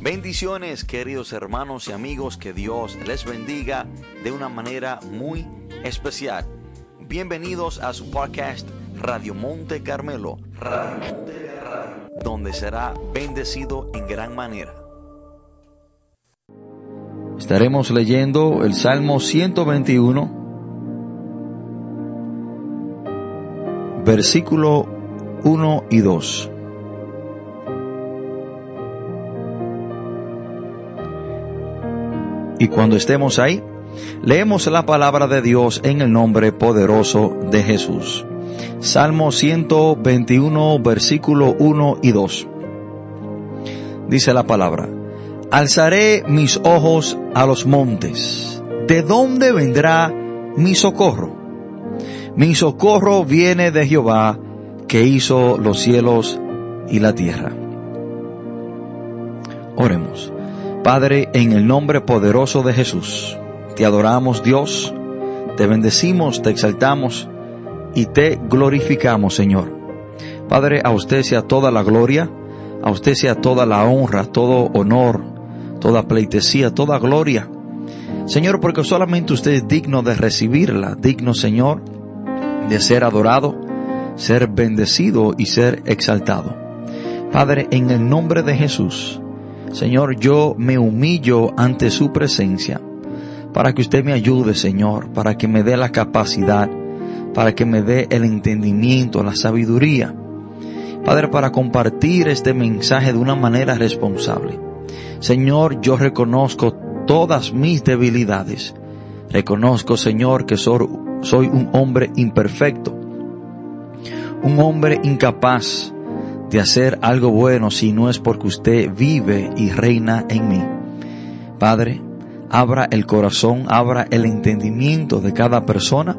Bendiciones queridos hermanos y amigos, que Dios les bendiga de una manera muy especial. Bienvenidos a su podcast Radio Monte Carmelo, donde será bendecido en gran manera. Estaremos leyendo el Salmo 121, versículo 1 y 2. Y cuando estemos ahí, leemos la palabra de Dios en el nombre poderoso de Jesús. Salmo 121, versículo 1 y 2. Dice la palabra, Alzaré mis ojos a los montes. ¿De dónde vendrá mi socorro? Mi socorro viene de Jehová, que hizo los cielos y la tierra. Oremos. Padre, en el nombre poderoso de Jesús, te adoramos Dios, te bendecimos, te exaltamos y te glorificamos, Señor. Padre, a usted sea toda la gloria, a usted sea toda la honra, todo honor, toda pleitesía, toda gloria. Señor, porque solamente usted es digno de recibirla, digno, Señor, de ser adorado, ser bendecido y ser exaltado. Padre, en el nombre de Jesús, Señor, yo me humillo ante su presencia para que usted me ayude, Señor, para que me dé la capacidad, para que me dé el entendimiento, la sabiduría. Padre, para compartir este mensaje de una manera responsable. Señor, yo reconozco todas mis debilidades. Reconozco, Señor, que soy, un hombre imperfecto, un hombre incapaz de hacer algo bueno si no es porque usted vive y reina en mí. Padre, abra el corazón, abra el entendimiento de cada persona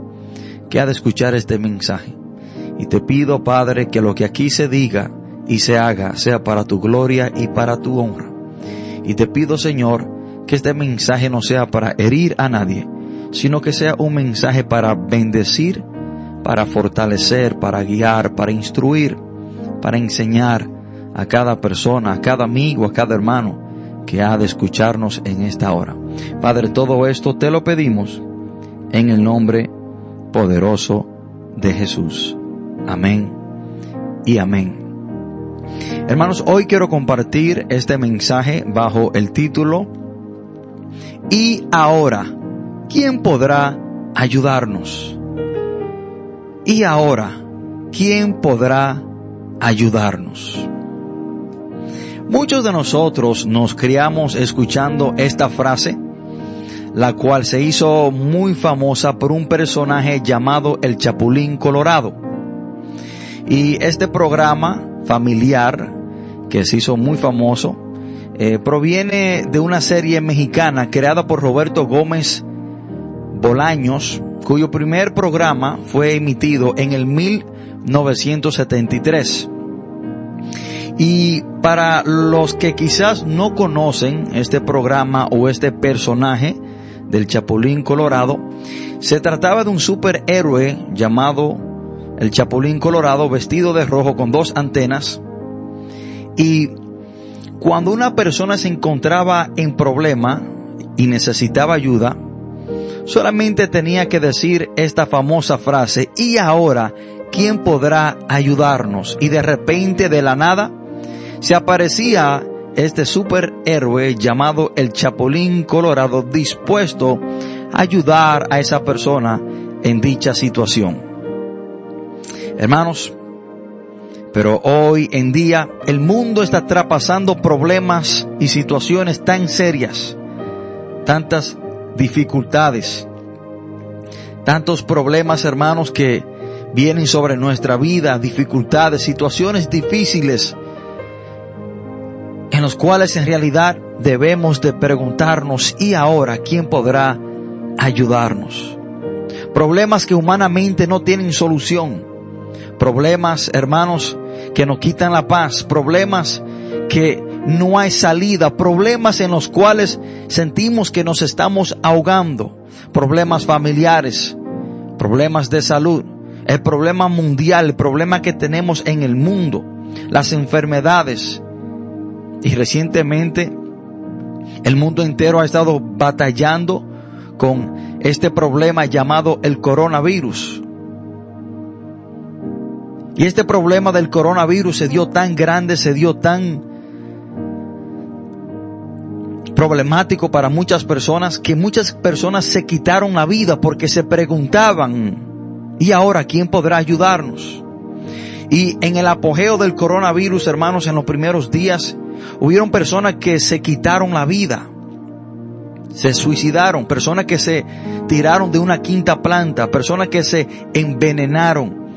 que ha de escuchar este mensaje. Y te pido, Padre, que lo que aquí se diga y se haga sea para tu gloria y para tu honra. Y te pido, Señor, que este mensaje no sea para herir a nadie, sino que sea un mensaje para bendecir, para fortalecer, para guiar, para instruir, para enseñar a cada persona, a cada amigo, a cada hermano que ha de escucharnos en esta hora. Padre, todo esto te lo pedimos en el nombre poderoso de Jesús. Amén y amén. Hermanos, hoy quiero compartir este mensaje bajo el título Y ahora, ¿quién podrá ayudarnos? Y ahora, ¿quién podrá ayudarnos. Muchos de nosotros nos criamos escuchando esta frase, la cual se hizo muy famosa por un personaje llamado el Chapulín Colorado. Y este programa familiar, que se hizo muy famoso, eh, proviene de una serie mexicana creada por Roberto Gómez Bolaños, cuyo primer programa fue emitido en el 1900 1973. Y para los que quizás no conocen este programa o este personaje del Chapulín Colorado, se trataba de un superhéroe llamado el Chapulín Colorado vestido de rojo con dos antenas. Y cuando una persona se encontraba en problema y necesitaba ayuda, solamente tenía que decir esta famosa frase, y ahora, ¿quién podrá ayudarnos? Y de repente, de la nada, se aparecía este superhéroe llamado el Chapulín Colorado dispuesto a ayudar a esa persona en dicha situación. Hermanos, pero hoy en día el mundo está traspasando problemas y situaciones tan serias, tantas dificultades, tantos problemas hermanos que vienen sobre nuestra vida, dificultades, situaciones difíciles, en los cuales en realidad debemos de preguntarnos, ¿y ahora quién podrá ayudarnos? Problemas que humanamente no tienen solución. Problemas, hermanos, que nos quitan la paz. Problemas que no hay salida. Problemas en los cuales sentimos que nos estamos ahogando. Problemas familiares. Problemas de salud el problema mundial, el problema que tenemos en el mundo, las enfermedades. Y recientemente El mundo entero ha estado batallando con este problema llamado el coronavirus. Y este problema del coronavirus se dio tan grande, se dio tan problemático para muchas personas que muchas personas se quitaron la vida porque se preguntaban, ¿y ahora quién podrá ayudarnos? Y en el apogeo del coronavirus, hermanos, en los primeros días, hubieron personas que se quitaron la vida, se suicidaron, personas que se tiraron de una quinta planta, personas que se envenenaron.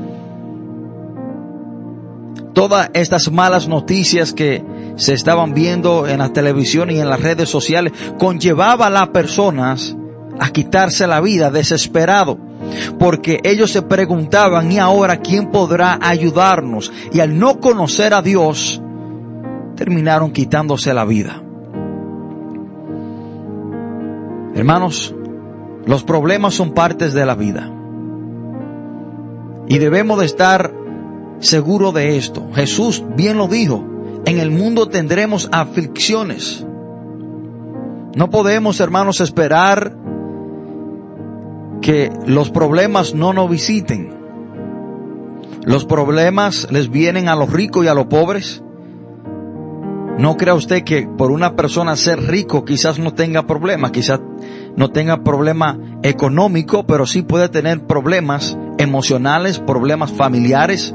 Todas estas malas noticias que se estaban viendo en la televisión y en las redes sociales conllevaba a las personas a quitarse la vida desesperado porque ellos se preguntaban, ¿y ahora quién podrá ayudarnos? Y al no conocer a Dios, terminaron quitándose la vida. Hermanos, los problemas son partes de la vida. Y debemos de estar seguros de esto. Jesús bien lo dijo, en el mundo tendremos aflicciones. No podemos, hermanos, esperar que los problemas no nos visiten. Los problemas les vienen a los ricos y a los pobres. No crea usted que por una persona ser rico quizás no tenga problemas, quizás no tenga problema económico, pero sí puede tener problemas emocionales, problemas familiares,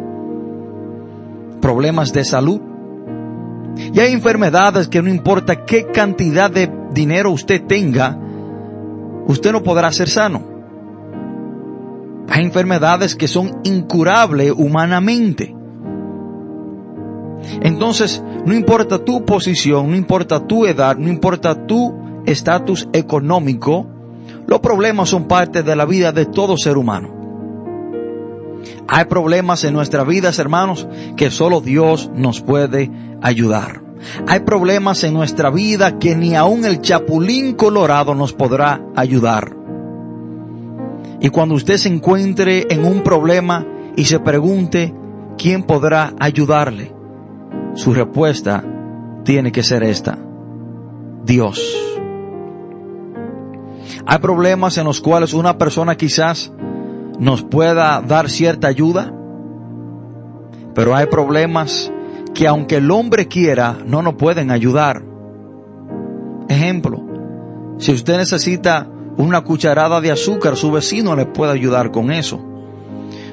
problemas de salud. Y hay enfermedades que no importa qué cantidad de dinero usted tenga, usted no podrá ser sano. Hay enfermedades que son incurables humanamente. Entonces, no importa tu posición, no importa tu edad, no importa tu estatus económico, los problemas son parte de la vida de todo ser humano. Hay problemas en nuestras vidas, hermanos, que solo Dios nos puede ayudar. Hay problemas en nuestra vida que ni aun el chapulín colorado nos podrá ayudar. Y cuando usted se encuentre en un problema y se pregunte quién podrá ayudarle, su respuesta tiene que ser esta. Dios. Hay problemas en los cuales una persona quizás nos pueda dar cierta ayuda, pero hay problemas que aunque el hombre quiera, no nos pueden ayudar. Ejemplo, si usted necesita una cucharada de azúcar, su vecino le puede ayudar con eso.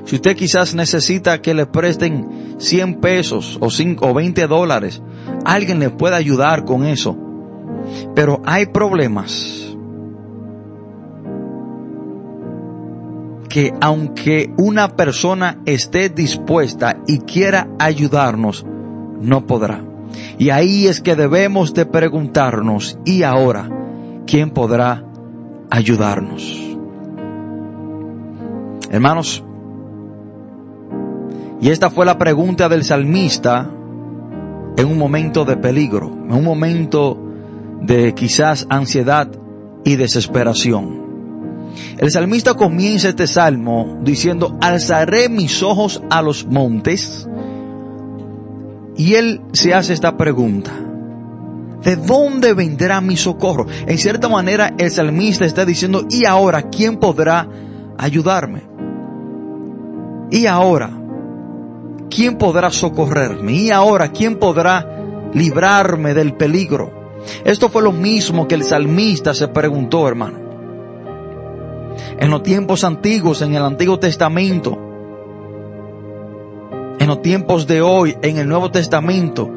Si usted quizás necesita que le presten 100 pesos o 5 o 20 dólares, alguien le puede ayudar con eso. Pero hay problemas que aunque una persona esté dispuesta y quiera ayudarnos, no podrá. Y ahí es que debemos de preguntarnos, ¿y ahora quién podrá ayudarnos. Hermanos, y esta fue la pregunta del salmista en un momento de peligro, en un momento de quizás ansiedad y desesperación. El salmista comienza este salmo diciendo, alzaré mis ojos a los montes. Y él se hace esta pregunta, ¿De dónde vendrá mi socorro? En cierta manera el salmista está diciendo, ¿y ahora quién podrá ayudarme? ¿Y ahora quién podrá socorrerme? ¿Y ahora quién podrá librarme del peligro? Esto fue lo mismo que el salmista se preguntó, hermano. En los tiempos antiguos, en el Antiguo Testamento, en los tiempos de hoy, en el Nuevo Testamento,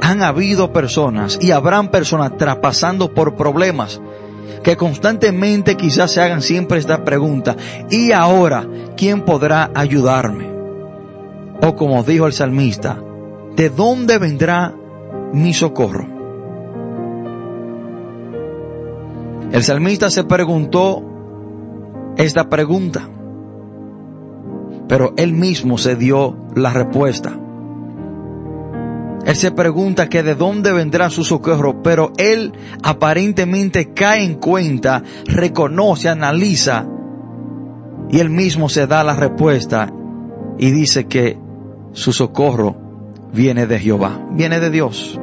han habido personas y habrán personas traspasando por problemas que constantemente quizás se hagan siempre esta pregunta, ¿y ahora quién podrá ayudarme? O como dijo el salmista, ¿de dónde vendrá mi socorro? El salmista se preguntó esta pregunta, pero él mismo se dio la respuesta. Él se pregunta que de dónde vendrá su socorro, pero él aparentemente cae en cuenta, reconoce, analiza y él mismo se da la respuesta y dice que su socorro viene de Jehová, viene de Dios.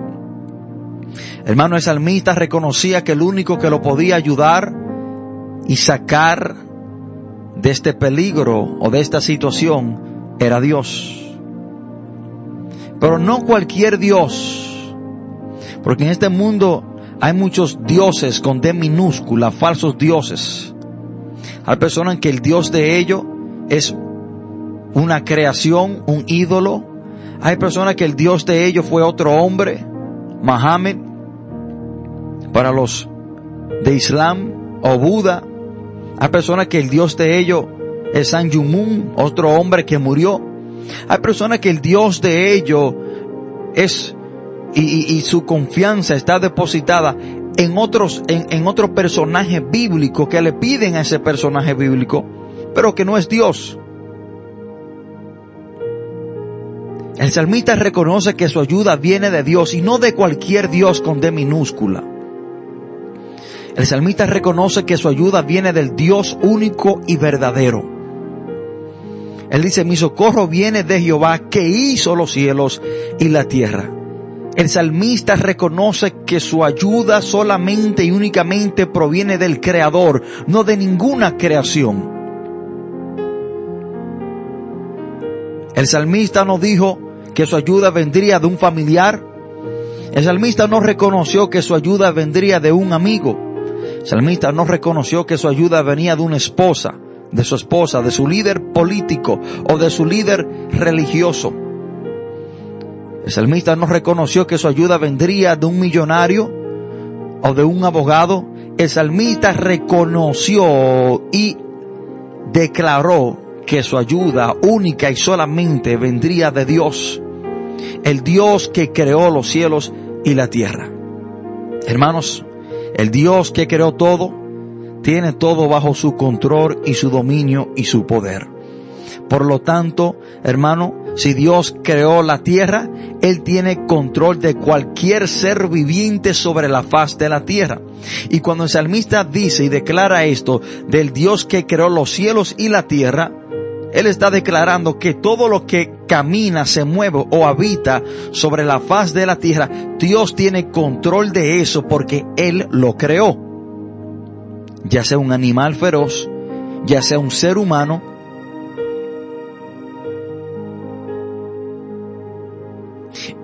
Hermano, el salmista reconocía que el único que lo podía ayudar y sacar de este peligro o de esta situación era Dios. Pero no cualquier Dios, porque en este mundo hay muchos dioses con D minúscula, falsos dioses. Hay personas que el Dios de ellos es una creación, un ídolo. Hay personas que el Dios de ellos fue otro hombre, Mohammed, para los de Islam o Buda. Hay personas que el Dios de ellos es San Yumun, otro hombre que murió. Hay personas que el Dios de ellos es y, su confianza está depositada en otros, en, en que le piden a ese personaje bíblico, pero que no es Dios. El salmista reconoce que su ayuda viene de Dios y no de cualquier Dios con D minúscula. El salmista reconoce que su ayuda viene del Dios único y verdadero. Él dice, mi socorro viene de Jehová que hizo los cielos y la tierra. El salmista reconoce que su ayuda solamente y únicamente proviene del Creador, no de ninguna creación. El salmista no dijo que su ayuda vendría de un familiar. El salmista no reconoció que su ayuda vendría de un amigo. El salmista no reconoció que su ayuda venía de una esposa, de su esposa, de su líder político o de su líder religioso. El salmista no reconoció que su ayuda vendría de un millonario o de un abogado. El salmista reconoció y declaró que su ayuda única y solamente vendría de Dios, el Dios que creó los cielos y la tierra. Hermanos, el Dios que creó todo, tiene todo bajo su control y su dominio y su poder. Por lo tanto, hermano, si Dios creó la tierra, Él tiene control de cualquier ser viviente sobre la faz de la tierra. Y cuando el salmista dice y declara esto del Dios que creó los cielos y la tierra, él está declarando que todo lo que camina, se mueve o habita sobre la faz de la tierra, Dios tiene control de eso porque Él lo creó. Ya sea un animal feroz, ya sea un ser humano,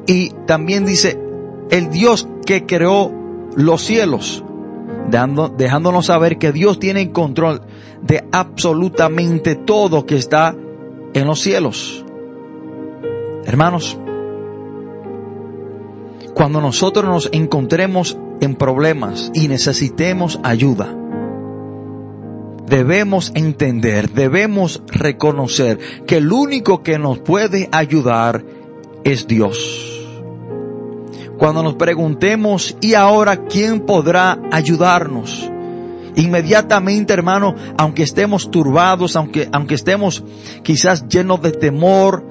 y también dice, el Dios que creó los cielos, dejándonos saber que Dios tiene control de absolutamente todo que está en los cielos. Hermanos, cuando nosotros nos encontremos en problemas y necesitemos ayuda, debemos entender, debemos reconocer que el único que nos puede ayudar es Dios. Cuando nos preguntemos, ¿y ahora quién podrá ayudarnos? Inmediatamente, hermano, aunque estemos turbados, aunque, aunque estemos quizás llenos de temor,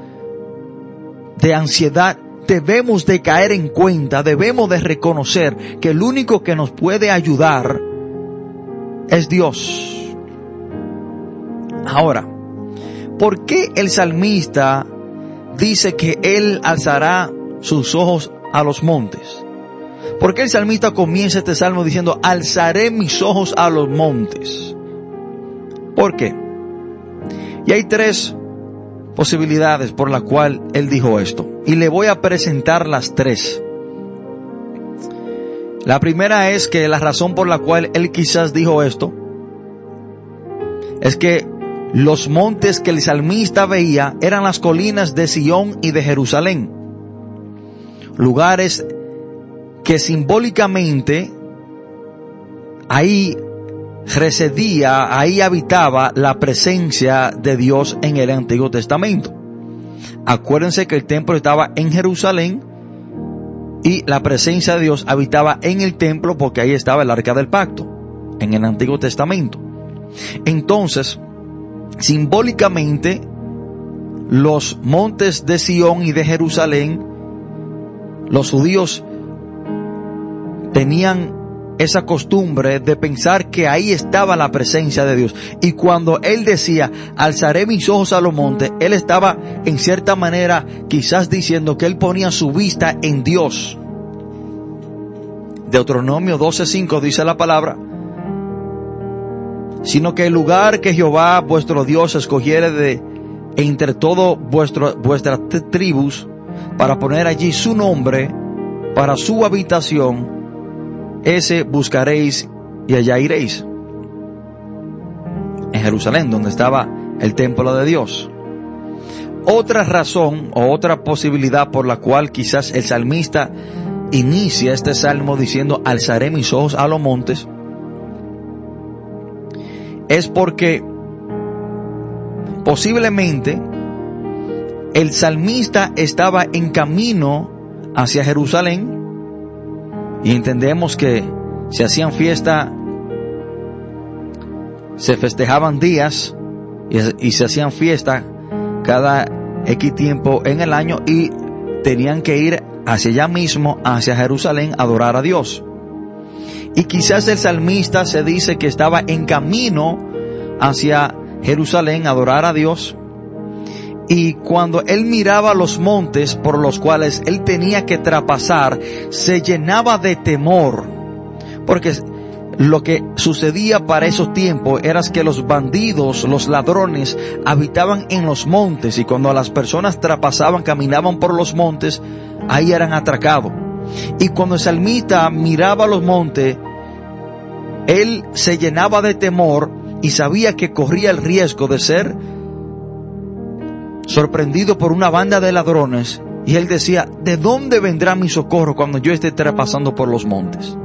de ansiedad, debemos de caer en cuenta, debemos de reconocer que el único que nos puede ayudar es Dios. Ahora, ¿por qué el salmista dice que él alzará sus ojos a los montes? ¿Por qué el salmista comienza este salmo diciendo, alzaré mis ojos a los montes? ¿Por qué? Y hay tres posibilidades por las cuales él dijo esto. Y le voy a presentar las tres. La primera es que la razón por la cual él quizás dijo esto es que los montes que el salmista veía eran las colinas de Sión y de Jerusalén. Lugares que simbólicamente ahí residía, ahí habitaba la presencia de Dios en el Antiguo Testamento. Acuérdense que el templo estaba en Jerusalén y la presencia de Dios habitaba en el templo porque ahí estaba el arca del pacto, en el Antiguo Testamento. Entonces, simbólicamente, los montes de Sión y de Jerusalén, los judíos tenían esa costumbre de pensar que ahí estaba la presencia de Dios. Y cuando él decía, alzaré mis ojos a los montes, él estaba en cierta manera quizás diciendo que él ponía su vista en Dios. Deuteronomio 12:5 dice la palabra, sino que el lugar que Jehová vuestro Dios escogiere de entre todas vuestras tribus para poner allí su nombre para su habitación, ese buscaréis y allá iréis. En Jerusalén, donde estaba el templo de Dios. Otra razón o otra posibilidad por la cual quizás el salmista inicia este salmo diciendo, alzaré mis ojos a los montes, es porque posiblemente el salmista estaba en camino hacia Jerusalén y entendemos que se hacían fiesta, se festejaban días y, se hacían fiesta cada X tiempo en el año y tenían que ir hacia allá mismo, hacia Jerusalén, a adorar a Dios. Y quizás el salmista se dice que estaba en camino hacia Jerusalén a adorar a Dios. Y cuando él miraba los montes por los cuales él tenía que traspasar, se llenaba de temor. Porque lo que sucedía para esos tiempos era que los bandidos, los ladrones, habitaban en los montes y cuando las personas traspasaban, caminaban por los montes, ahí eran atracados. Y cuando el salmita miraba los montes, él se llenaba de temor y sabía que corría el riesgo de ser sorprendido por una banda de ladrones y él decía, ¿de dónde vendrá mi socorro cuando yo esté traspasando por los montes?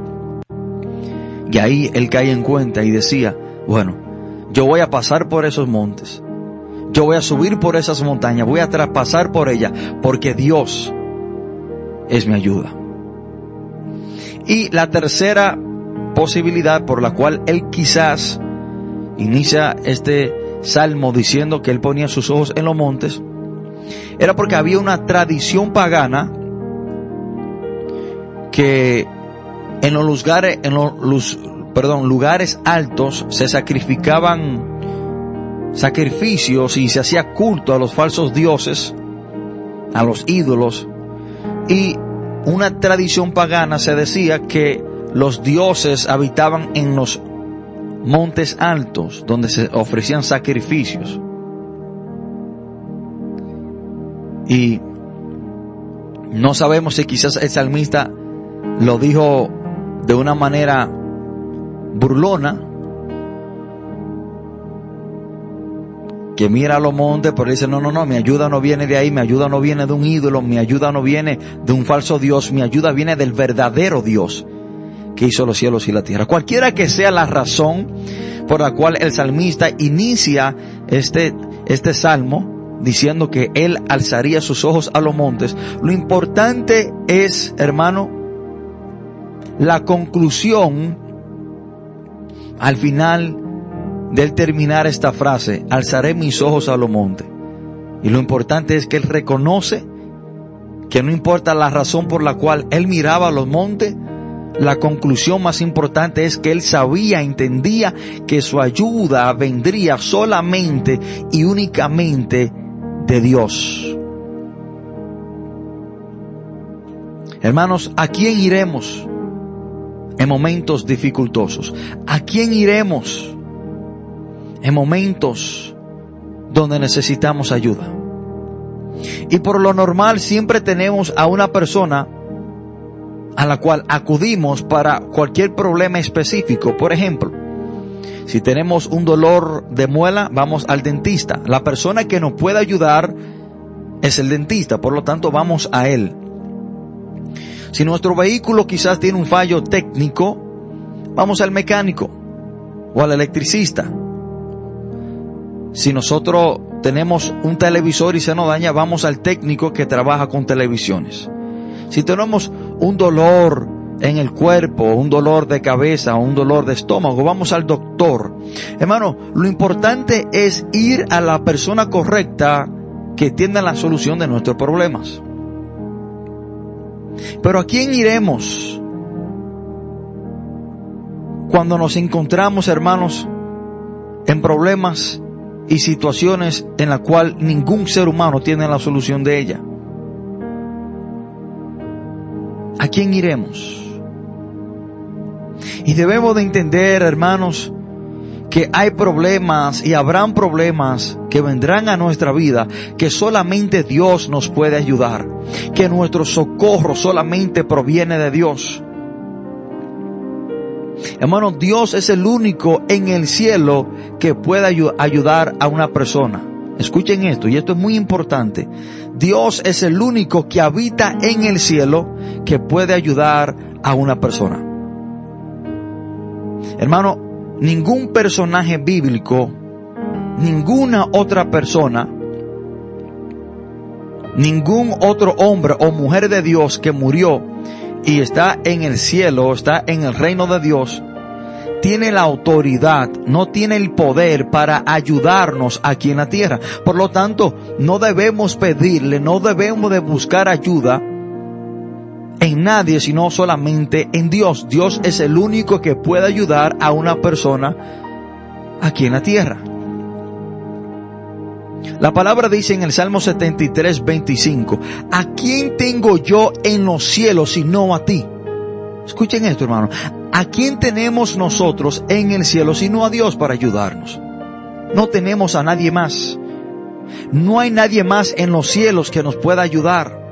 Y ahí él cae en cuenta y decía, bueno, yo voy a pasar por esos montes, yo voy a subir por esas montañas, voy a traspasar por ellas, porque Dios es mi ayuda. Y la tercera posibilidad por la cual él quizás inicia este salmo diciendo que él ponía sus ojos en los montes, era porque había una tradición pagana que en los lugares, en los, perdón, lugares altos se sacrificaban sacrificios y se hacía culto a los falsos dioses, a los ídolos, y una tradición pagana se decía que los dioses habitaban en los montes altos donde se ofrecían sacrificios. Y no sabemos si quizás el salmista lo dijo de una manera burlona, que mira a los montes, pero dice, no, no, no, mi ayuda no viene de ahí, mi ayuda no viene de un ídolo, mi ayuda no viene de un falso Dios, mi ayuda viene del verdadero Dios que hizo los cielos y la tierra. Cualquiera que sea la razón por la cual el salmista inicia este, este salmo diciendo que él alzaría sus ojos a los montes, lo importante es, hermano, la conclusión al final del terminar esta frase, alzaré mis ojos a los montes. Y lo importante es que él reconoce que no importa la razón por la cual él miraba a los montes, la conclusión más importante es que él sabía, entendía que su ayuda vendría solamente y únicamente de Dios. Hermanos, ¿a quién iremos en momentos dificultosos? ¿A quién iremos en momentos donde necesitamos ayuda? Y por lo normal siempre tenemos a una persona a la cual acudimos para cualquier problema específico. Por ejemplo, si tenemos un dolor de muela, vamos al dentista. La persona que nos puede ayudar es el dentista, por lo tanto vamos a él. Si nuestro vehículo quizás tiene un fallo técnico, vamos al mecánico o al electricista. Si nosotros tenemos un televisor y se nos daña, vamos al técnico que trabaja con televisiones. Si tenemos un dolor en el cuerpo, un dolor de cabeza, un dolor de estómago, vamos al doctor. Hermano, lo importante es ir a la persona correcta que tienda la solución de nuestros problemas. Pero ¿a quién iremos cuando nos encontramos, hermanos, en problemas y situaciones en la cual ningún ser humano tiene la solución de ella? ¿A quién iremos? Y debemos de entender, hermanos, que hay problemas y habrán problemas que vendrán a nuestra vida que solamente Dios nos puede ayudar, que nuestro socorro solamente proviene de Dios. Hermano, Dios es el único en el cielo que puede ayudar a una persona. Escuchen esto, y esto es muy importante. Dios es el único que habita en el cielo que puede ayudar a una persona. Hermano, ningún personaje bíblico, ninguna otra persona, ningún otro hombre o mujer de Dios que murió y está en el cielo, está en el reino de Dios, tiene la autoridad, no tiene el poder para ayudarnos aquí en la tierra. Por lo tanto, no debemos pedirle, no debemos de buscar ayuda en nadie, sino solamente en Dios. Dios es el único que puede ayudar a una persona aquí en la tierra. La palabra dice en el Salmo 73, 25, ¿a quién tengo yo en los cielos sino a ti? Escuchen esto, hermano. ¿A quién tenemos nosotros en el cielo sino a Dios para ayudarnos? No tenemos a nadie más. No hay nadie más en los cielos que nos pueda ayudar.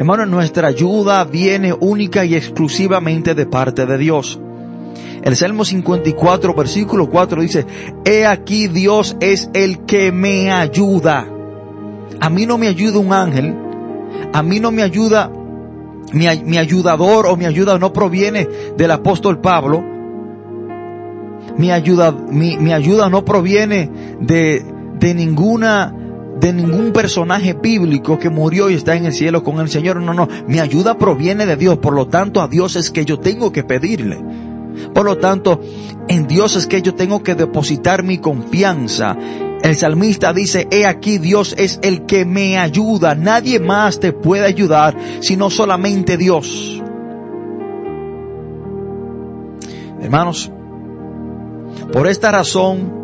Hermano, nuestra ayuda viene única y exclusivamente de parte de Dios. El Salmo 54, versículo 4 dice, He aquí Dios es el que me ayuda. A mí no me ayuda un ángel, a mí no me ayuda, mi, ayudador o mi ayuda no proviene del apóstol Pablo, mi ayuda, mi, mi ayuda no proviene de, de ninguna de ningún personaje bíblico que murió y está en el cielo con el Señor. No, no, mi ayuda proviene de Dios. Por lo tanto, a Dios es que yo tengo que pedirle. Por lo tanto, en Dios es que yo tengo que depositar mi confianza. El salmista dice, he aquí Dios es el que me ayuda. Nadie más te puede ayudar sino solamente Dios. Hermanos, por esta razón,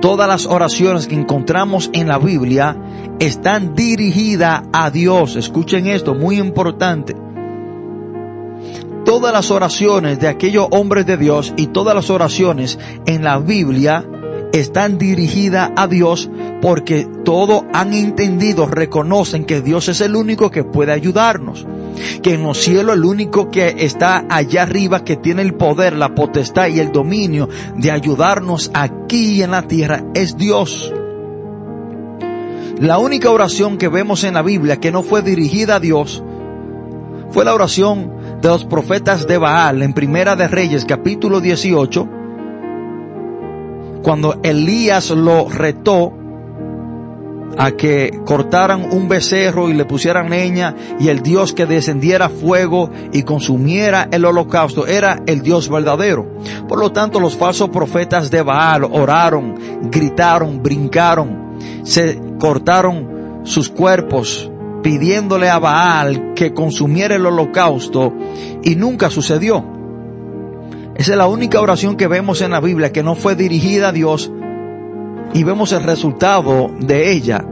todas las oraciones que encontramos en la Biblia están dirigidas a Dios. Escuchen esto, muy importante todas las oraciones de aquellos hombres de Dios y todas las oraciones en la Biblia están dirigidas a Dios porque todos han entendido, reconocen que Dios es el único que puede ayudarnos. Que en los cielos el único que está allá arriba, que tiene el poder, la potestad y el dominio de ayudarnos aquí en la tierra es Dios. La única oración que vemos en la Biblia que no fue dirigida a Dios fue la oración de los profetas de Baal en Primera de Reyes capítulo 18, cuando Elías lo retó a que cortaran un becerro y le pusieran leña y el Dios que descendiera fuego y consumiera el holocausto era el Dios verdadero. Por lo tanto, los falsos profetas de Baal oraron, gritaron, brincaron, se cortaron sus cuerpos pidiéndole a Baal que consumiera el holocausto y nunca sucedió. Esa es la única oración que vemos en la Biblia que no fue dirigida a Dios y vemos el resultado de ella.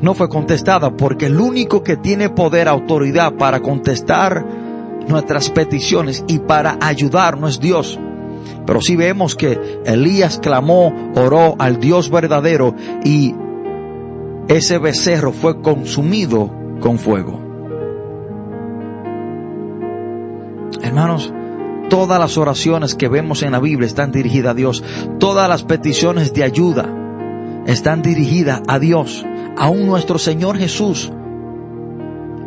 No fue contestada porque el único que tiene poder, autoridad para contestar nuestras peticiones y para ayudarnos es Dios. Pero sí vemos que Elías clamó, oró al Dios verdadero y ese becerro fue consumido con fuego. Hermanos, todas las oraciones que vemos en la Biblia están dirigidas a Dios. Todas las peticiones de ayuda están dirigidas a Dios. Aún nuestro Señor Jesús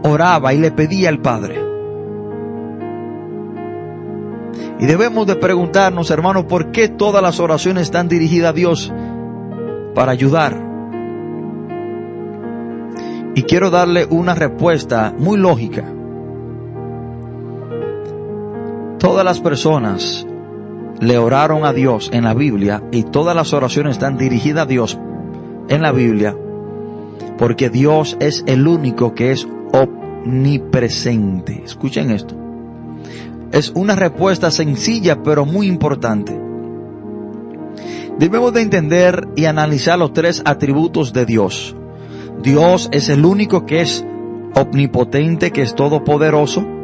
oraba y le pedía al Padre. Y debemos de preguntarnos, hermanos, ¿por qué todas las oraciones están dirigidas a Dios? Para ayudar, y quiero darle una respuesta muy lógica. Todas las personas le oraron a Dios en la Biblia y todas las oraciones están dirigidas a Dios en la Biblia porque Dios es el único que es omnipresente. Escuchen esto. Es una respuesta sencilla pero muy importante. Debemos de entender y analizar los tres atributos de Dios. Dios es el único que es omnipotente, que es todopoderoso.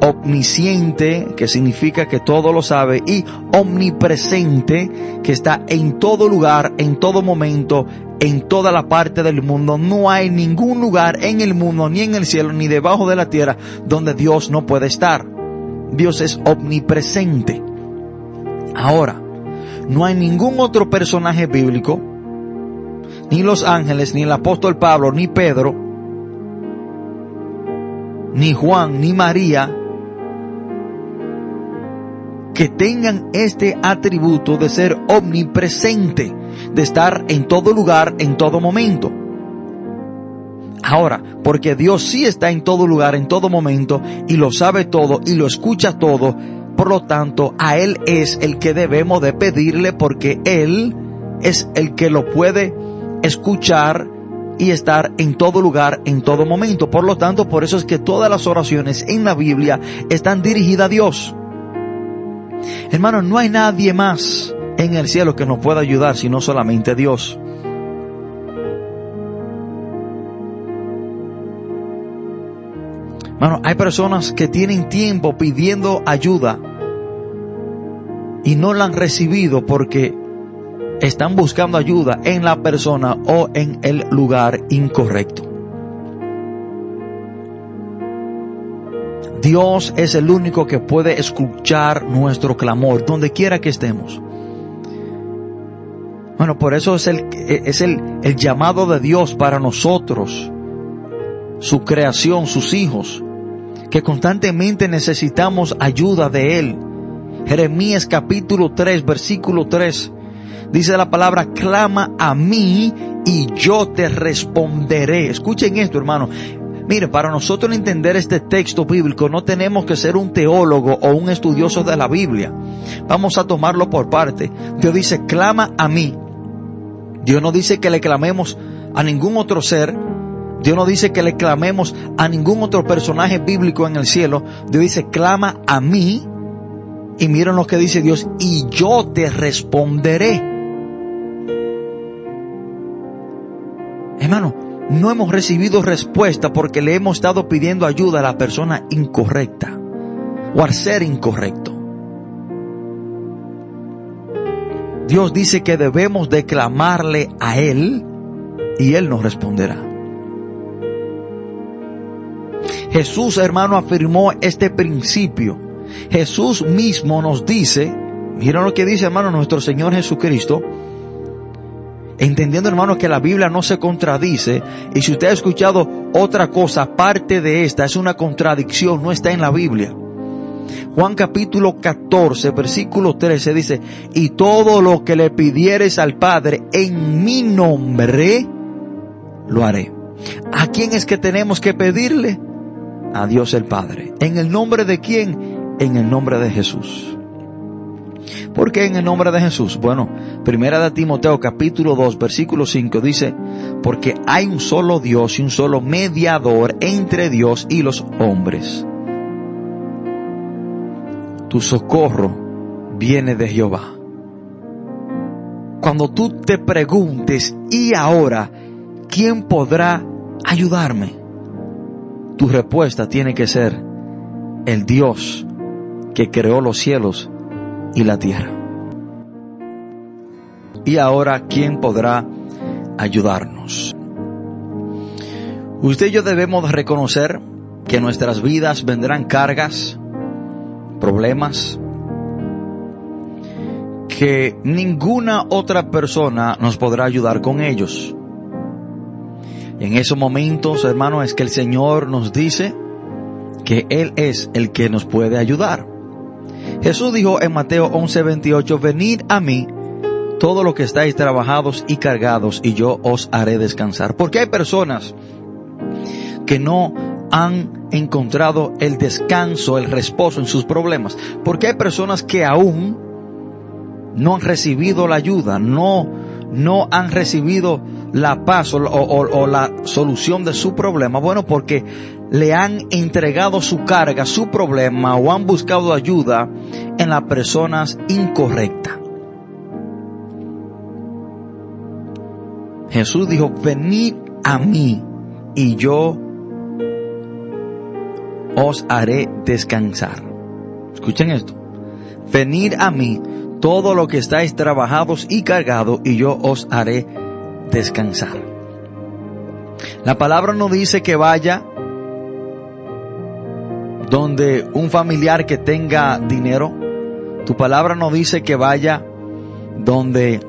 Omnisciente, que significa que todo lo sabe, y omnipresente, que está en todo lugar, en todo momento, en toda la parte del mundo. No hay ningún lugar en el mundo, ni en el cielo, ni debajo de la tierra, donde Dios no puede estar. Dios es omnipresente. Ahora, no hay ningún otro personaje bíblico, ni los ángeles, ni el apóstol Pablo, ni Pedro, ni Juan, ni María, que tengan este atributo de ser omnipresente, de estar en todo lugar, en todo momento. Ahora, porque Dios sí está en todo lugar, en todo momento, y lo sabe todo, y lo escucha todo, por lo tanto, a Él es el que debemos de pedirle porque Él es el que lo puede escuchar y estar en todo lugar, en todo momento. Por lo tanto, por eso es que todas las oraciones en la Biblia están dirigidas a Dios. Hermano, no hay nadie más en el cielo que nos pueda ayudar sino solamente Dios. Hermano, hay personas que tienen tiempo pidiendo ayuda y no la han recibido porque están buscando ayuda en la persona o en el lugar incorrecto. Dios es el único que puede escuchar nuestro clamor donde quiera que estemos. Bueno, por eso es el, es el, el llamado de Dios para nosotros, su creación, sus hijos, que constantemente necesitamos ayuda de Él. Jeremías capítulo 3, versículo 3. Dice la palabra, clama a mí y yo te responderé. Escuchen esto, hermano. Mire, para nosotros entender este texto bíblico no tenemos que ser un teólogo o un estudioso de la Biblia. Vamos a tomarlo por parte. Dios dice, clama a mí. Dios no dice que le clamemos a ningún otro ser. Dios no dice que le clamemos a ningún otro personaje bíblico en el cielo. Dios dice, clama a mí. Y miren lo que dice Dios, y yo te responderé. Hermano, no hemos recibido respuesta porque le hemos estado pidiendo ayuda a la persona incorrecta o al ser incorrecto. Dios dice que debemos declamarle a Él y Él nos responderá. Jesús, hermano, afirmó este principio. Jesús mismo nos dice, miren lo que dice, hermano, nuestro Señor Jesucristo, entendiendo hermano que la Biblia no se contradice y si usted ha escuchado otra cosa aparte de esta es una contradicción, no está en la Biblia. Juan capítulo 14 versículo 13 dice, y todo lo que le pidieres al Padre en mi nombre, lo haré. ¿A quién es que tenemos que pedirle? A Dios el Padre. ¿En el nombre de quién? En el nombre de Jesús. ¿Por qué en el nombre de Jesús? Bueno, primera de Timoteo capítulo 2 versículo 5 dice, porque hay un solo Dios y un solo mediador entre Dios y los hombres. Tu socorro viene de Jehová. Cuando tú te preguntes, ¿y ahora quién podrá ayudarme? Tu respuesta tiene que ser el Dios que creó los cielos y la tierra. Y ahora, ¿quién podrá ayudarnos? Usted y yo debemos reconocer que nuestras vidas vendrán cargas, problemas, que ninguna otra persona nos podrá ayudar con ellos. En esos momentos, hermano, es que el Señor nos dice que Él es el que nos puede ayudar. Jesús dijo en Mateo 11:28, venid a mí todos los que estáis trabajados y cargados y yo os haré descansar. Porque hay personas que no han encontrado el descanso, el reposo en sus problemas. Porque hay personas que aún no han recibido la ayuda, no, no han recibido la paz o, o, la solución de su problema. Bueno, porque le han entregado su carga, su problema o han buscado ayuda en las personas incorrectas. Jesús dijo, venid a mí y yo os haré descansar. Escuchen esto. Venid a mí todo lo que estáis trabajados y cargados y yo os haré descansar. La palabra no dice que vaya donde un familiar que tenga dinero. Tu palabra no dice que vaya donde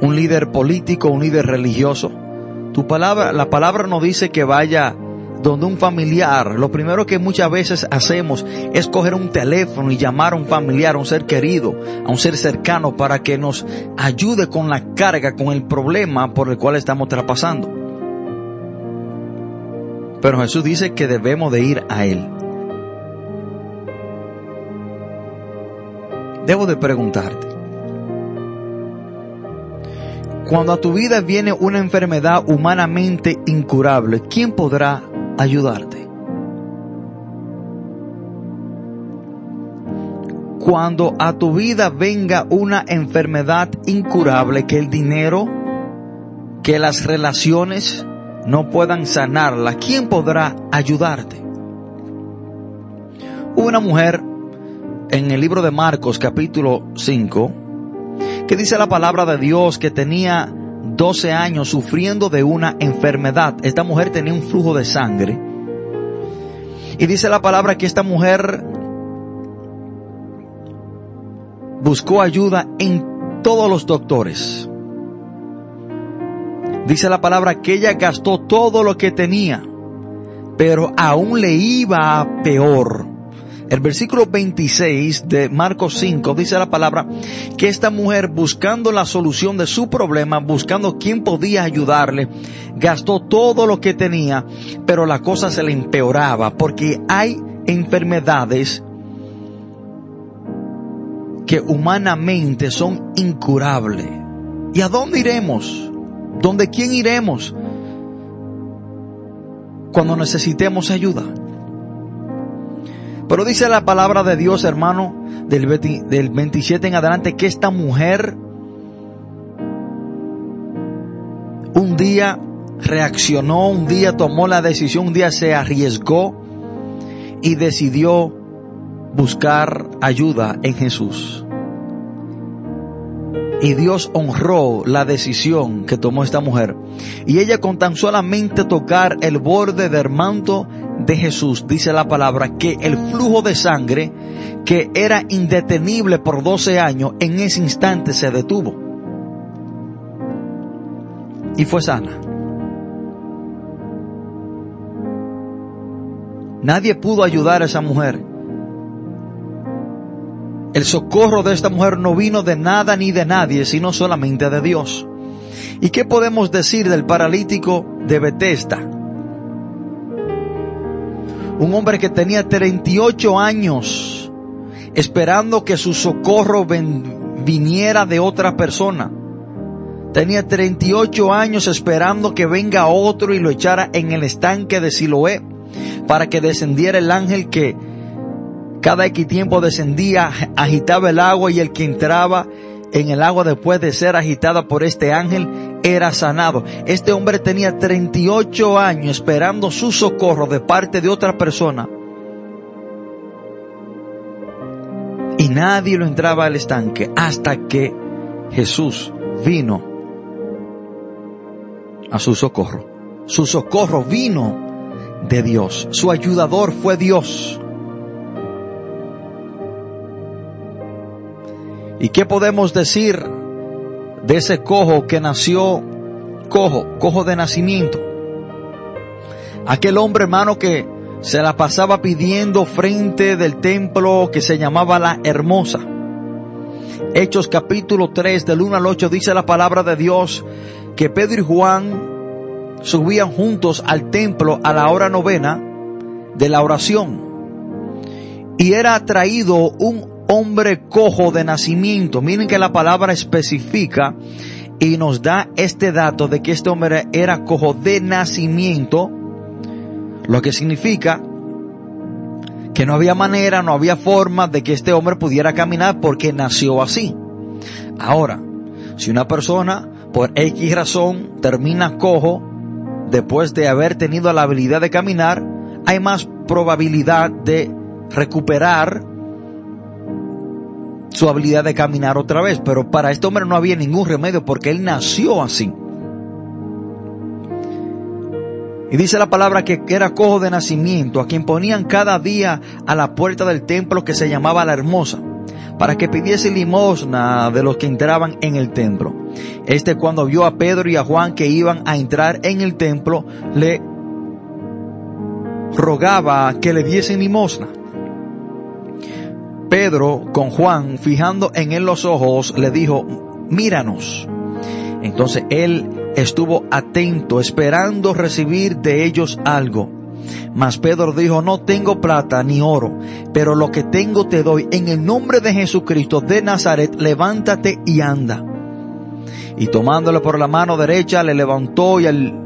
un líder político, un líder religioso. Tu palabra, la palabra no dice que vaya donde un familiar, lo primero que muchas veces hacemos es coger un teléfono y llamar a un familiar, a un ser querido, a un ser cercano para que nos ayude con la carga, con el problema por el cual estamos traspasando. Pero Jesús dice que debemos de ir a Él. Debo de preguntarte, cuando a tu vida viene una enfermedad humanamente incurable, ¿quién podrá ayudarte? Cuando a tu vida venga una enfermedad incurable, que el dinero, que las relaciones no puedan sanarla, ¿quién podrá ayudarte? Una mujer en el libro de Marcos capítulo 5, que dice la palabra de Dios que tenía 12 años sufriendo de una enfermedad. Esta mujer tenía un flujo de sangre. Y dice la palabra que esta mujer buscó ayuda en todos los doctores. Dice la palabra que ella gastó todo lo que tenía, pero aún le iba peor. El versículo 26 de Marcos 5 dice la palabra que esta mujer buscando la solución de su problema, buscando quién podía ayudarle, gastó todo lo que tenía, pero la cosa se le empeoraba porque hay enfermedades que humanamente son incurables. ¿Y a dónde iremos? ¿Dónde quién iremos cuando necesitemos ayuda? Pero dice la palabra de Dios, hermano, del, del 27 en adelante, que esta mujer un día reaccionó, un día tomó la decisión, un día se arriesgó y decidió buscar ayuda en Jesús. Y Dios honró la decisión que tomó esta mujer. Y ella con tan solamente tocar el borde del manto de Jesús, dice la palabra, que el flujo de sangre que era indetenible por 12 años, en ese instante se detuvo. Y fue sana. Nadie pudo ayudar a esa mujer. El socorro de esta mujer no vino de nada ni de nadie, sino solamente de Dios. ¿Y qué podemos decir del paralítico de Bethesda? Un hombre que tenía 38 años esperando que su socorro viniera de otra persona. Tenía 38 años esperando que venga otro y lo echara en el estanque de Siloé para que descendiera el ángel que cada X tiempo descendía, agitaba el agua y el que entraba en el agua después de ser agitada por este ángel era sanado. Este hombre tenía 38 años esperando su socorro de parte de otra persona. Y nadie lo entraba al estanque hasta que Jesús vino a su socorro. Su socorro vino de Dios. Su ayudador fue Dios. ¿Y qué podemos decir de ese cojo que nació cojo, cojo de nacimiento? Aquel hombre hermano que se la pasaba pidiendo frente del templo que se llamaba la hermosa. Hechos capítulo 3 del 1 al 8 dice la palabra de Dios que Pedro y Juan subían juntos al templo a la hora novena de la oración. Y era traído un hombre cojo de nacimiento. Miren que la palabra especifica y nos da este dato de que este hombre era cojo de nacimiento, lo que significa que no había manera, no había forma de que este hombre pudiera caminar porque nació así. Ahora, si una persona por X razón termina cojo después de haber tenido la habilidad de caminar, hay más probabilidad de recuperar su habilidad de caminar otra vez. Pero para este hombre no había ningún remedio porque él nació así. Y dice la palabra que era cojo de nacimiento, a quien ponían cada día a la puerta del templo que se llamaba la hermosa, para que pidiese limosna de los que entraban en el templo. Este cuando vio a Pedro y a Juan que iban a entrar en el templo, le rogaba que le diesen limosna. Pedro con Juan, fijando en él los ojos, le dijo, míranos. Entonces él estuvo atento, esperando recibir de ellos algo. Mas Pedro dijo, no tengo plata ni oro, pero lo que tengo te doy. En el nombre de Jesucristo de Nazaret, levántate y anda. Y tomándole por la mano derecha, le levantó y al,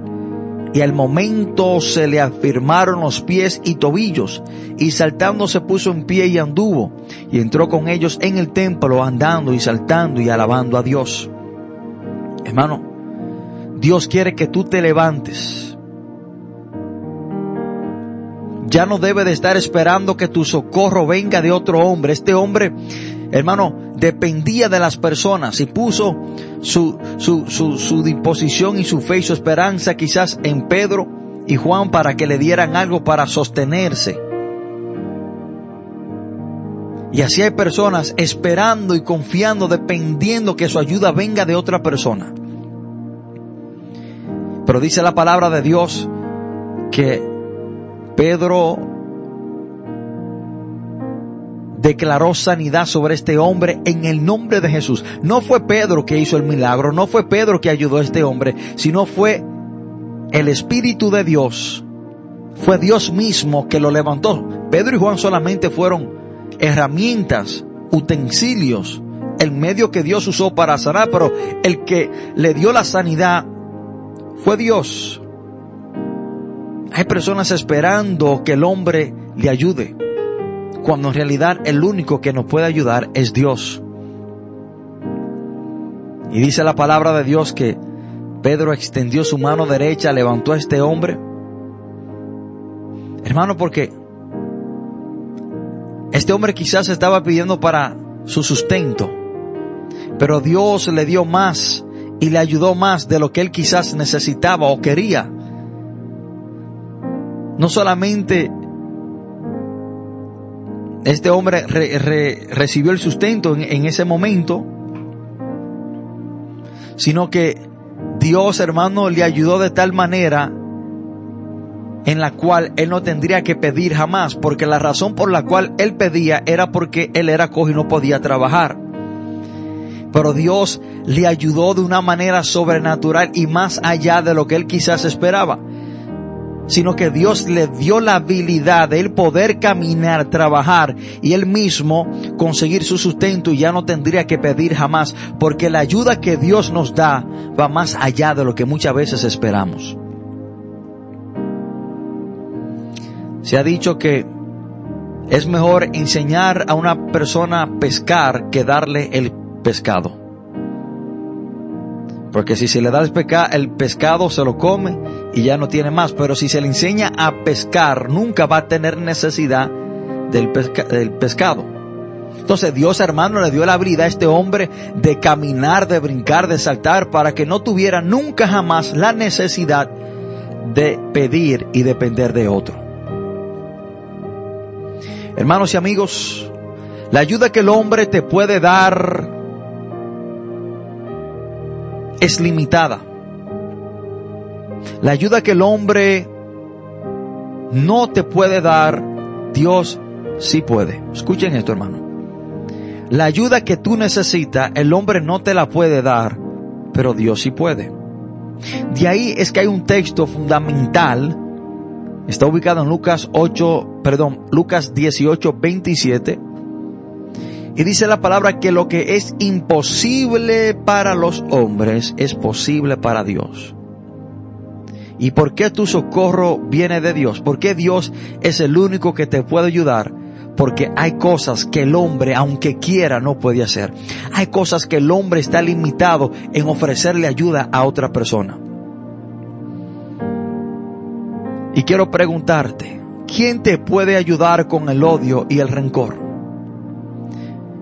y al momento se le afirmaron los pies y tobillos, y saltando se puso en pie y anduvo, y entró con ellos en el templo andando y saltando y alabando a Dios. Hermano, Dios quiere que tú te levantes. Ya no debe de estar esperando que tu socorro venga de otro hombre. Este hombre, hermano, dependía de las personas y puso su, su, su, su disposición y su fe y su esperanza quizás en Pedro y Juan para que le dieran algo para sostenerse. Y así hay personas esperando y confiando, dependiendo que su ayuda venga de otra persona. Pero dice la palabra de Dios que Pedro declaró sanidad sobre este hombre en el nombre de Jesús. No fue Pedro que hizo el milagro, no fue Pedro que ayudó a este hombre, sino fue el Espíritu de Dios. Fue Dios mismo que lo levantó. Pedro y Juan solamente fueron herramientas, utensilios, el medio que Dios usó para sanar, pero el que le dio la sanidad fue Dios. Hay personas esperando que el hombre le ayude, cuando en realidad el único que nos puede ayudar es Dios. Y dice la palabra de Dios que Pedro extendió su mano derecha, levantó a este hombre. Hermano, porque este hombre quizás estaba pidiendo para su sustento, pero Dios le dio más y le ayudó más de lo que él quizás necesitaba o quería. No solamente este hombre recibió el sustento en, en ese momento, sino que Dios, hermano, le ayudó de tal manera en la cual él no tendría que pedir jamás, porque la razón por la cual él pedía era porque él era cojo y no podía trabajar. Pero Dios le ayudó de una manera sobrenatural y más allá de lo que él quizás esperaba. Sino que Dios le dio la habilidad de él poder caminar, trabajar y él mismo conseguir su sustento y ya no tendría que pedir jamás. Porque la ayuda que Dios nos da va más allá de lo que muchas veces esperamos. Se ha dicho que es mejor enseñar a una persona a pescar que darle el pescado. Porque si se le da el, pescado, se lo come y ya no tiene más. Pero si se le enseña a pescar, nunca va a tener necesidad del, del pescado. Entonces Dios hermano le dio la habilidad a este hombre de caminar, de brincar, de saltar, para que no tuviera nunca jamás la necesidad de pedir y depender de otro. Hermanos y amigos, la ayuda que el hombre te puede dar es limitada. La ayuda que el hombre no te puede dar, Dios sí puede. Escuchen esto, hermano. La ayuda que tú necesitas, el hombre no te la puede dar, pero Dios sí puede. De ahí es que hay un texto fundamental, está ubicado en Lucas 8, perdón, Lucas 18, 27, y dice la palabra que lo que es imposible para los hombres es posible para Dios. ¿Y por qué tu socorro viene de Dios? ¿Por qué Dios es el único que te puede ayudar? Porque hay cosas que el hombre, aunque quiera, no puede hacer. Hay cosas que el hombre está limitado en ofrecerle ayuda a otra persona. Y quiero preguntarte, ¿quién te puede ayudar con el odio y el rencor?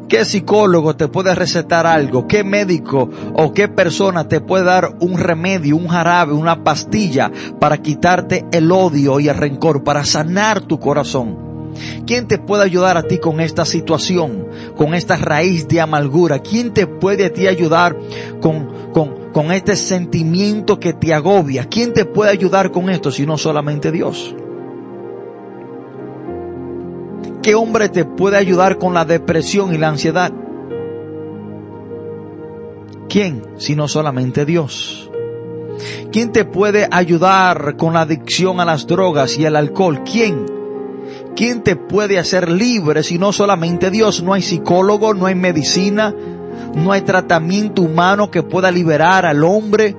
¿Qué psicólogo te puede recetar algo? ¿Qué médico o qué persona te puede dar un remedio, un jarabe, una pastilla para quitarte el odio y el rencor, para sanar tu corazón? ¿Quién te puede ayudar a ti con esta situación, con esta raíz de amargura? ¿Quién te puede a ti ayudar con, con, con este sentimiento que te agobia? ¿Quién te puede ayudar con esto si no solamente Dios? ¿Qué hombre te puede ayudar con la depresión y la ansiedad? ¿Quién? Si no solamente Dios. ¿Quién te puede ayudar con la adicción a las drogas y el alcohol? ¿Quién? ¿Quién te puede hacer libre si no solamente Dios? No hay psicólogo, no hay medicina, no hay tratamiento humano que pueda liberar al hombre,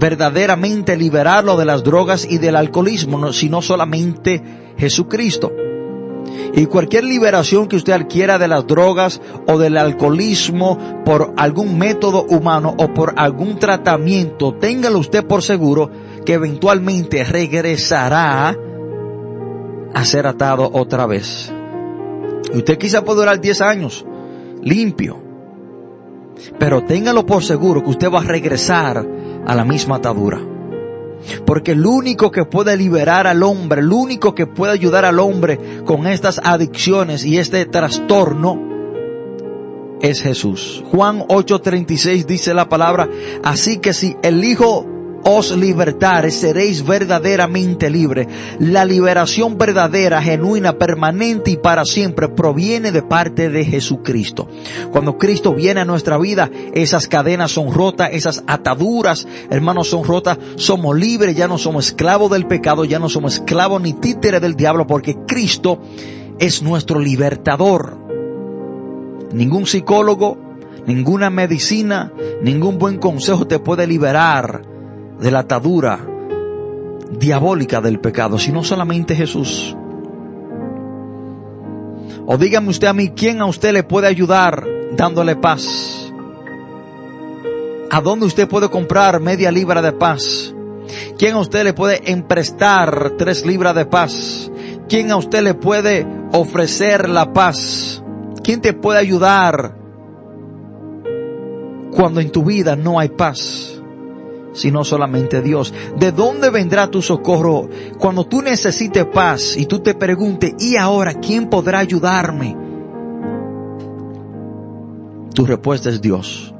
verdaderamente liberarlo de las drogas y del alcoholismo, sino solamente Jesucristo. Y cualquier liberación que usted adquiera de las drogas o del alcoholismo por algún método humano o por algún tratamiento, téngalo usted por seguro que eventualmente regresará a ser atado otra vez. Y usted quizá puede durar 10 años limpio, pero téngalo por seguro que usted va a regresar a la misma atadura. Porque el único que puede liberar al hombre, el único que puede ayudar al hombre con estas adicciones y este trastorno es Jesús. Juan 8:36 dice la palabra, así que si el Hijo os libertare, seréis verdaderamente libres. La liberación verdadera, genuina, permanente y para siempre proviene de parte de Jesucristo. Cuando Cristo viene a nuestra vida, esas cadenas son rotas, esas ataduras, hermanos, son rotas, somos libres, ya no somos esclavos del pecado, ya no somos esclavos ni títeres del diablo, porque Cristo es nuestro libertador. Ningún psicólogo, ninguna medicina, ningún buen consejo te puede liberar de la atadura diabólica del pecado, sino solamente Jesús. O dígame usted a mí, ¿quién a usted le puede ayudar dándole paz? ¿A dónde usted puede comprar media libra de paz? ¿Quién a usted le puede emprestar tres libras de paz? ¿Quién a usted le puede ofrecer la paz? ¿Quién te puede ayudar cuando en tu vida no hay paz? Sino solamente Dios. ¿De dónde vendrá tu socorro cuando tú necesites paz y tú te preguntes, ¿y ahora quién podrá ayudarme? Tu respuesta es Dios.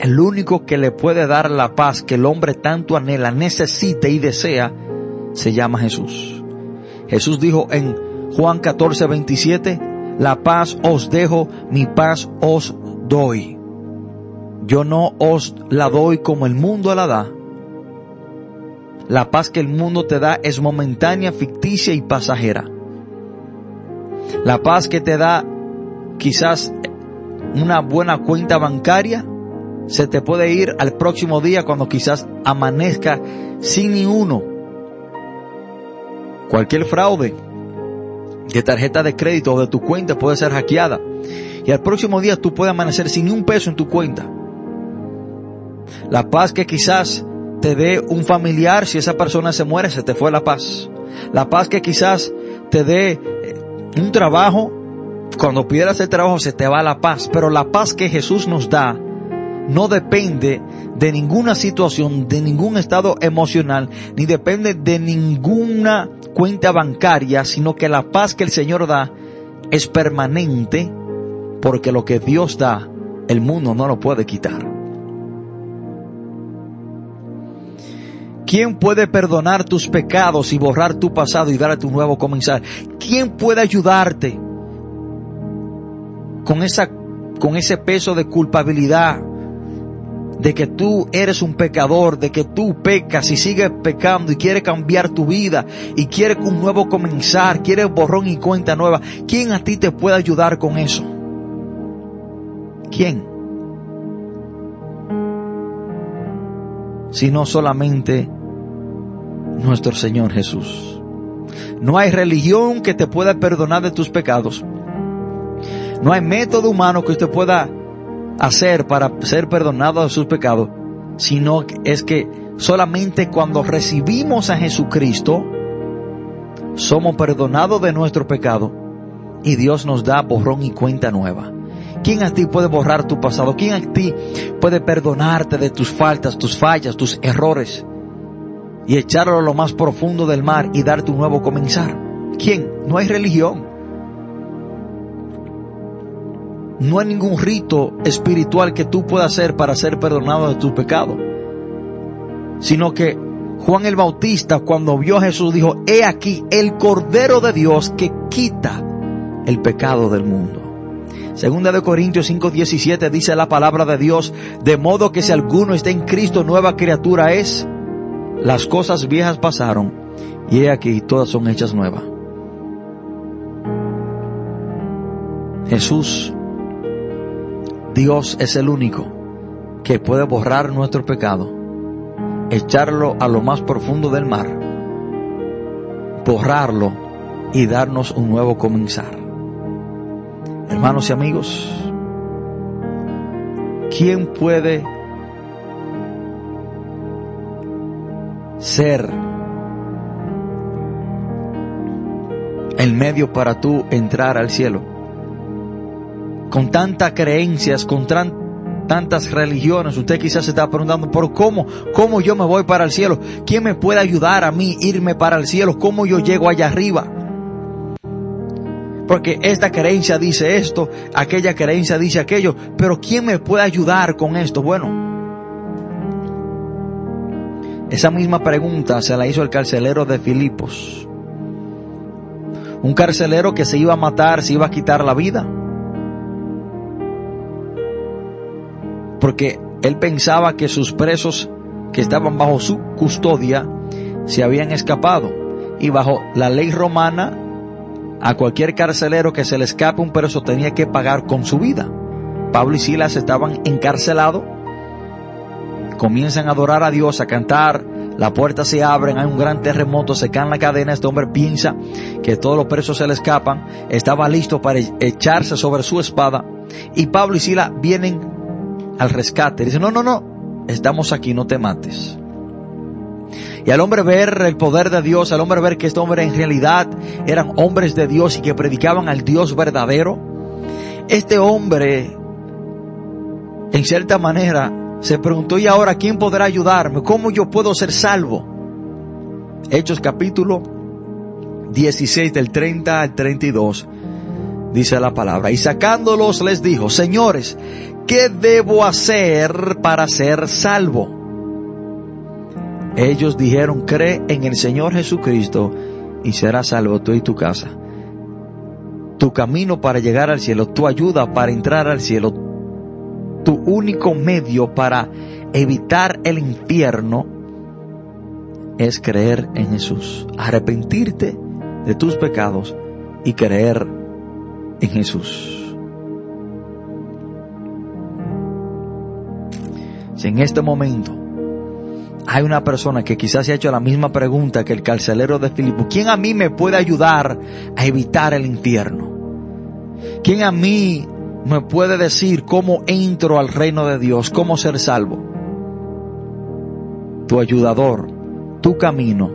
El único que le puede dar la paz que el hombre tanto anhela, necesita y desea, se llama Jesús. Jesús dijo en Juan 14, 27, la paz os dejo, mi paz os doy. Yo no os la doy como el mundo la da. La paz que el mundo te da es momentánea, ficticia y pasajera. La paz que te da quizás una buena cuenta bancaria se te puede ir al próximo día cuando quizás amanezca sin ni uno. Cualquier fraude de tarjeta de crédito o de tu cuenta puede ser hackeada. Y al próximo día tú puedes amanecer sin ni un peso en tu cuenta. La paz que quizás te dé un familiar, si esa persona se muere, se te fue la paz. La paz que quizás te dé eh, un trabajo, cuando pierdas el trabajo se te va la paz. Pero la paz que Jesús nos da no depende de ninguna situación, de ningún estado emocional, ni depende de ninguna cuenta bancaria, sino que la paz que el Señor da es permanente, porque lo que Dios da, el mundo no lo puede quitar. ¿Quién puede perdonar tus pecados y borrar tu pasado y darte un nuevo comenzar? ¿Quién puede ayudarte con esa, con ese peso de culpabilidad? de que tú eres un pecador, de que tú pecas y sigues pecando y quieres cambiar tu vida y quieres un nuevo comenzar, quieres borrón y cuenta nueva. ¿Quién a ti te puede ayudar con eso? ¿Quién? Si no solamente nuestro Señor Jesús. No hay religión que te pueda perdonar de tus pecados. No hay método humano que usted pueda hacer para ser perdonado de sus pecados, sino es que solamente cuando recibimos a Jesucristo, somos perdonados de nuestro pecado y Dios nos da borrón y cuenta nueva. ¿Quién a ti puede borrar tu pasado? ¿Quién a ti puede perdonarte de tus faltas, tus fallas, tus errores y echarlo a lo más profundo del mar y darte un nuevo comenzar? ¿Quién? No hay religión. No hay ningún rito espiritual que tú puedas hacer para ser perdonado de tu pecado. Sino que Juan el Bautista cuando vio a Jesús dijo, he aquí el Cordero de Dios que quita el pecado del mundo. Segunda de Corintios 5:17 dice la palabra de Dios, de modo que si alguno está en Cristo, nueva criatura es, las cosas viejas pasaron y he aquí todas son hechas nuevas. Jesús, Dios es el único que puede borrar nuestro pecado, echarlo a lo más profundo del mar, borrarlo y darnos un nuevo comenzar. Hermanos y amigos, ¿quién puede ser el medio para tú entrar al cielo? Con tantas creencias, con tantas religiones, usted quizás se está preguntando, ¿por cómo? ¿Cómo yo me voy para el cielo? ¿Quién me puede ayudar a mí irme para el cielo? ¿Cómo yo llego allá arriba? Porque esta creencia dice esto, aquella creencia dice aquello, pero ¿quién me puede ayudar con esto? Bueno, esa misma pregunta se la hizo el carcelero de Filipos. Un carcelero que se iba a matar, se iba a quitar la vida. porque él pensaba que sus presos que estaban bajo su custodia se habían escapado y bajo la ley romana a cualquier carcelero que se le escape un preso tenía que pagar con su vida. Pablo y Silas estaban encarcelados, comienzan a adorar a Dios, a cantar, la puerta se abre, hay un gran terremoto, se caen la cadena, este hombre piensa que todos los presos se le escapan, estaba listo para echarse sobre su espada y Pablo y Silas vienen al rescate. Dice, no, no, no, estamos aquí, no te mates. Y al hombre ver el poder de Dios, al hombre ver que este hombre en realidad eran hombres de Dios y que predicaban al Dios verdadero, este hombre, en cierta manera, se preguntó, ¿y ahora quién podrá ayudarme? ¿Cómo yo puedo ser salvo? Hechos capítulo 16 del 30 al 32 dice la palabra. Y sacándolos les dijo, señores, ¿qué debo hacer para ser salvo? Ellos dijeron, cree en el Señor Jesucristo y serás salvo tú y tu casa. Tu camino para llegar al cielo, tu ayuda para entrar al cielo, tu único medio para evitar el infierno es creer en Jesús, arrepentirte de tus pecados y creer en Jesús. Si en este momento hay una persona que quizás se ha hecho la misma pregunta que el carcelero de Filipo, ¿quién a mí me puede ayudar a evitar el infierno? ¿Quién a mí me puede decir cómo entro al reino de Dios, cómo ser salvo? Tu ayudador, tu camino,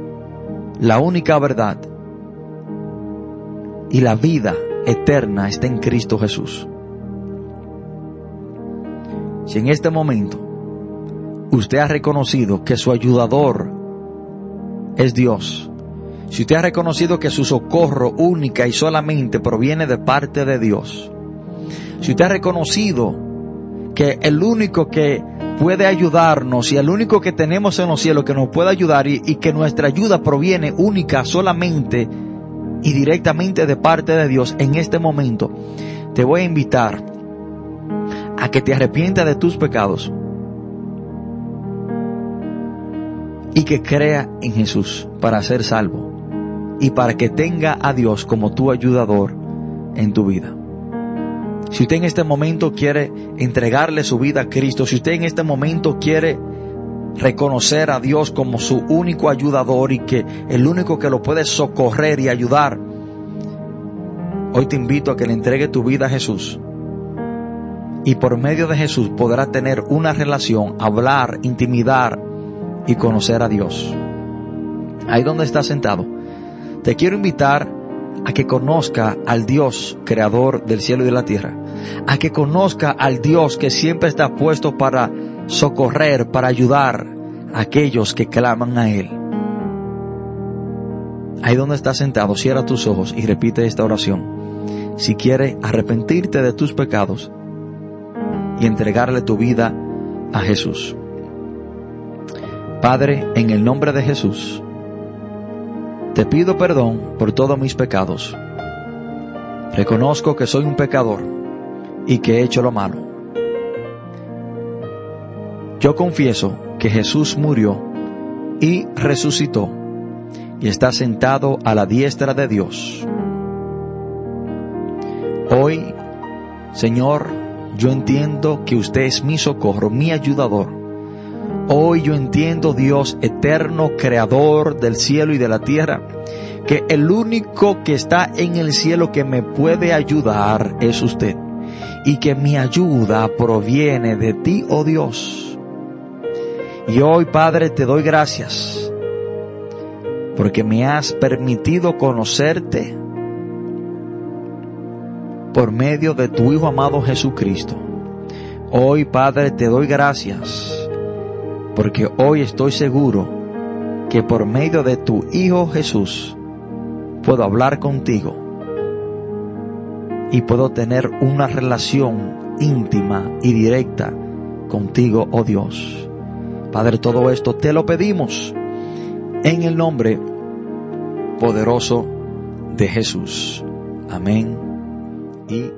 la única verdad y la vida eterna está en Cristo Jesús. Si en este momento usted ha reconocido que su ayudador es Dios, si usted ha reconocido que su socorro única y solamente proviene de parte de Dios, si usted ha reconocido que el único que puede ayudarnos y el único que tenemos en los cielos que nos puede ayudar y, y que nuestra ayuda proviene única solamente y directamente de parte de Dios en este momento, te voy a invitar a que te arrepientas de tus pecados y que crea en Jesús para ser salvo y para que tenga a Dios como tu ayudador en tu vida. Si usted en este momento quiere entregarle su vida a Cristo, si usted en este momento quiere reconocer a Dios como su único ayudador y que el único que lo puede socorrer y ayudar, hoy te invito a que le entregue tu vida a Jesús. Y por medio de Jesús podrás tener una relación, hablar, intimidar y conocer a Dios. Ahí donde estás sentado, te quiero invitar a que conozca al Dios creador del cielo y de la tierra, a que conozca al Dios que siempre está puesto para socorrer, para ayudar a aquellos que claman a Él. Ahí donde estás sentado, cierra tus ojos y repite esta oración. Si quieres arrepentirte de tus pecados y entregarle tu vida a Jesús. Padre, en el nombre de Jesús, te pido perdón por todos mis pecados. Reconozco que soy un pecador y que he hecho lo malo. Yo confieso que Jesús murió y resucitó y está sentado a la diestra de Dios. Hoy, Señor, yo entiendo que usted es mi socorro, mi ayudador. Hoy yo entiendo, Dios eterno, creador del cielo y de la tierra, que el único que está en el cielo que me puede ayudar es usted y que mi ayuda proviene de ti, oh Dios. Y hoy, Padre, te doy gracias porque me has permitido conocerte por medio de tu Hijo amado Jesucristo. Hoy, Padre, te doy gracias porque hoy estoy seguro que por medio de tu Hijo Jesús puedo hablar contigo y puedo tener una relación íntima y directa contigo, oh Dios. Padre, todo esto te lo pedimos en el nombre poderoso de Jesús. Amén y